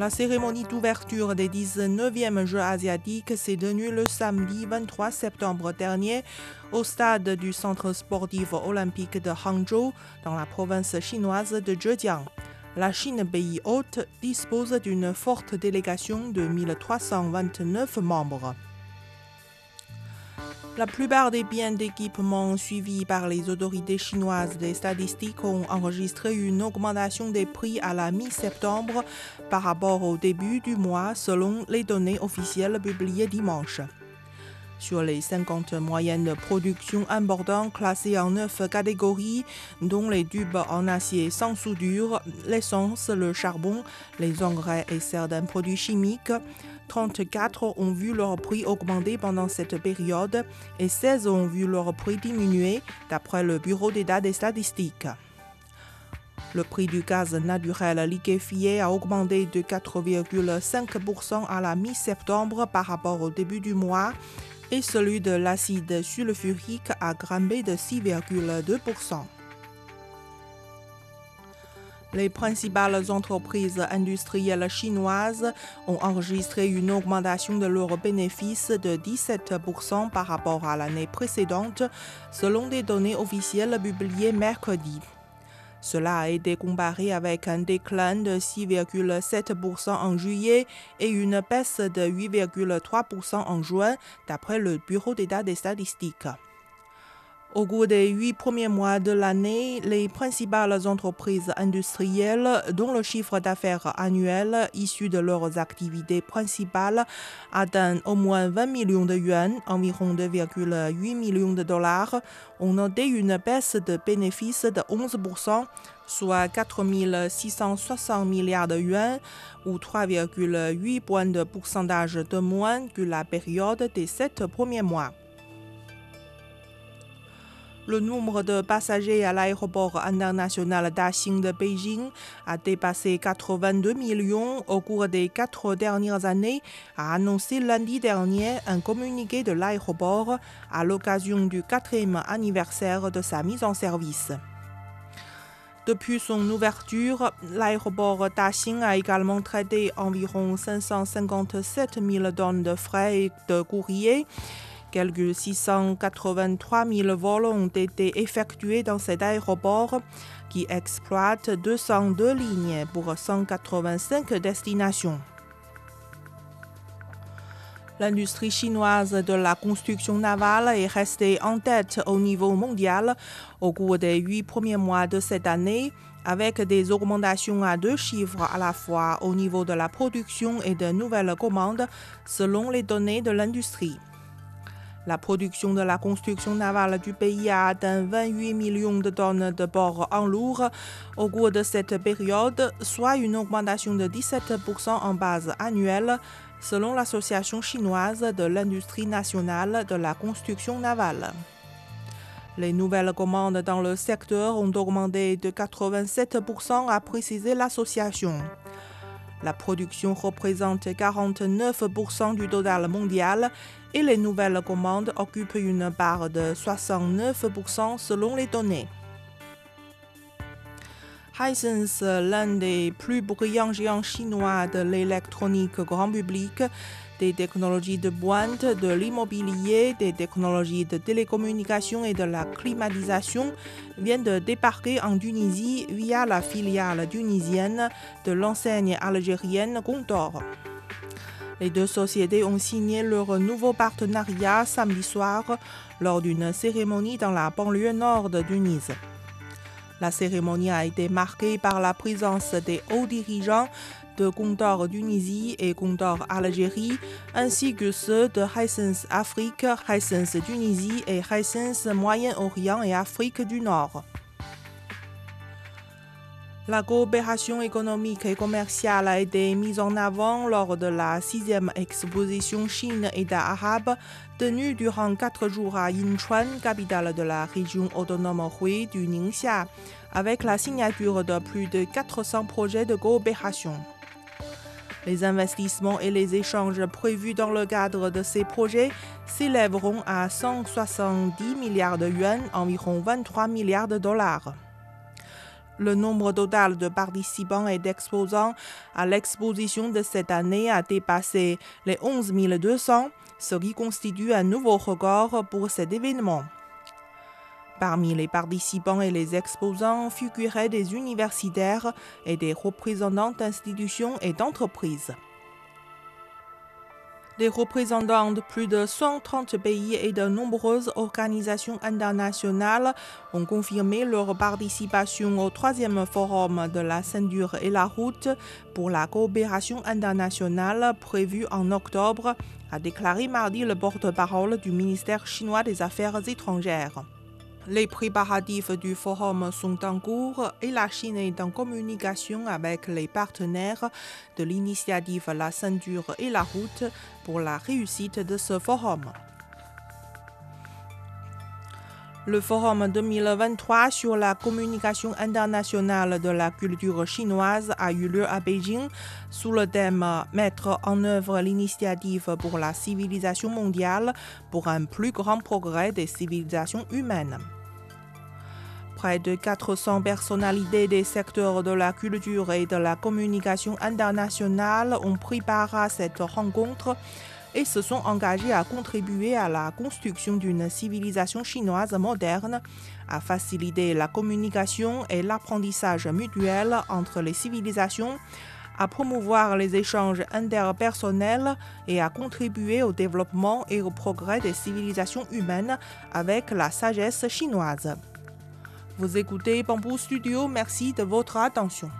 La cérémonie d'ouverture des 19e Jeux asiatiques s'est tenue le samedi 23 septembre dernier au stade du Centre sportif olympique de Hangzhou, dans la province chinoise de Zhejiang. La Chine, pays hôte, dispose d'une forte délégation de 1329 membres. La plupart des biens d'équipement suivis par les autorités chinoises des statistiques ont enregistré une augmentation des prix à la mi-septembre par rapport au début du mois selon les données officielles publiées dimanche. Sur les 50 moyennes de production importantes classées en 9 catégories, dont les tubes en acier sans soudure, l'essence, le charbon, les engrais et certains produits chimiques, 34 ont vu leur prix augmenter pendant cette période et 16 ont vu leur prix diminuer, d'après le Bureau d'État des statistiques. Le prix du gaz naturel liquéfié a augmenté de 4,5% à la mi-septembre par rapport au début du mois et celui de l'acide sulfurique a grimpé de 6,2%. Les principales entreprises industrielles chinoises ont enregistré une augmentation de leurs bénéfices de 17% par rapport à l'année précédente, selon des données officielles publiées mercredi. Cela a été comparé avec un déclin de 6,7% en juillet et une baisse de 8,3% en juin, d'après le Bureau d'État des statistiques. Au cours des huit premiers mois de l'année, les principales entreprises industrielles, dont le chiffre d'affaires annuel issu de leurs activités principales atteint au moins 20 millions de yuan, environ 2,8 millions de dollars, ont noté une baisse de bénéfices de 11%, soit 4 660 milliards de yuan, ou 3,8 points de pourcentage de moins que la période des sept premiers mois. Le nombre de passagers à l'aéroport international Daxing de Beijing a dépassé 82 millions au cours des quatre dernières années, a annoncé lundi dernier un communiqué de l'aéroport à l'occasion du quatrième anniversaire de sa mise en service. Depuis son ouverture, l'aéroport Daxing a également traité environ 557 000 tonnes de frais et de courrier. Quelques 683 000 vols ont été effectués dans cet aéroport qui exploite 202 lignes pour 185 destinations. L'industrie chinoise de la construction navale est restée en tête au niveau mondial au cours des huit premiers mois de cette année, avec des augmentations à deux chiffres à la fois au niveau de la production et de nouvelles commandes, selon les données de l'industrie. La production de la construction navale du pays a atteint 28 millions de tonnes de ports en lourd au cours de cette période, soit une augmentation de 17% en base annuelle, selon l'Association chinoise de l'industrie nationale de la construction navale. Les nouvelles commandes dans le secteur ont augmenté de 87%, a précisé l'association. La production représente 49% du total mondial et les nouvelles commandes occupent une part de 69% selon les données. Hisense, l'un des plus brillants géants chinois de l'électronique grand public, des technologies de pointe, de l'immobilier, des technologies de télécommunication et de la climatisation, vient de débarquer en Tunisie via la filiale tunisienne de l'enseigne algérienne Condor. Les deux sociétés ont signé leur nouveau partenariat samedi soir lors d'une cérémonie dans la banlieue nord de Tunis. La cérémonie a été marquée par la présence des hauts dirigeants de Condor Tunisie et Condor Algérie, ainsi que ceux de Hisense Afrique, Hisense Tunisie et Hisense Moyen-Orient et Afrique du Nord. La coopération économique et commerciale a été mise en avant lors de la sixième exposition Chine État arabe tenue durant quatre jours à Yinchuan, capitale de la région autonome Hui du Ningxia, avec la signature de plus de 400 projets de coopération. Les investissements et les échanges prévus dans le cadre de ces projets s'élèveront à 170 milliards de yuan, environ 23 milliards de dollars. Le nombre total de participants et d'exposants à l'exposition de cette année a dépassé les 11 200, ce qui constitue un nouveau record pour cet événement. Parmi les participants et les exposants figuraient des universitaires et des représentants d'institutions et d'entreprises. Des représentants de plus de 130 pays et de nombreuses organisations internationales ont confirmé leur participation au troisième forum de la ceinture et la route pour la coopération internationale prévu en octobre, a déclaré mardi le porte-parole du ministère chinois des Affaires étrangères. Les préparatifs du forum sont en cours et la Chine est en communication avec les partenaires de l'initiative La ceinture et la route pour la réussite de ce forum. Le forum 2023 sur la communication internationale de la culture chinoise a eu lieu à Beijing sous le thème Mettre en œuvre l'initiative pour la civilisation mondiale pour un plus grand progrès des civilisations humaines. Près de 400 personnalités des secteurs de la culture et de la communication internationale ont pris part à cette rencontre et se sont engagés à contribuer à la construction d'une civilisation chinoise moderne, à faciliter la communication et l'apprentissage mutuel entre les civilisations, à promouvoir les échanges interpersonnels et à contribuer au développement et au progrès des civilisations humaines avec la sagesse chinoise. Vous écoutez Bamboo Studio, merci de votre attention.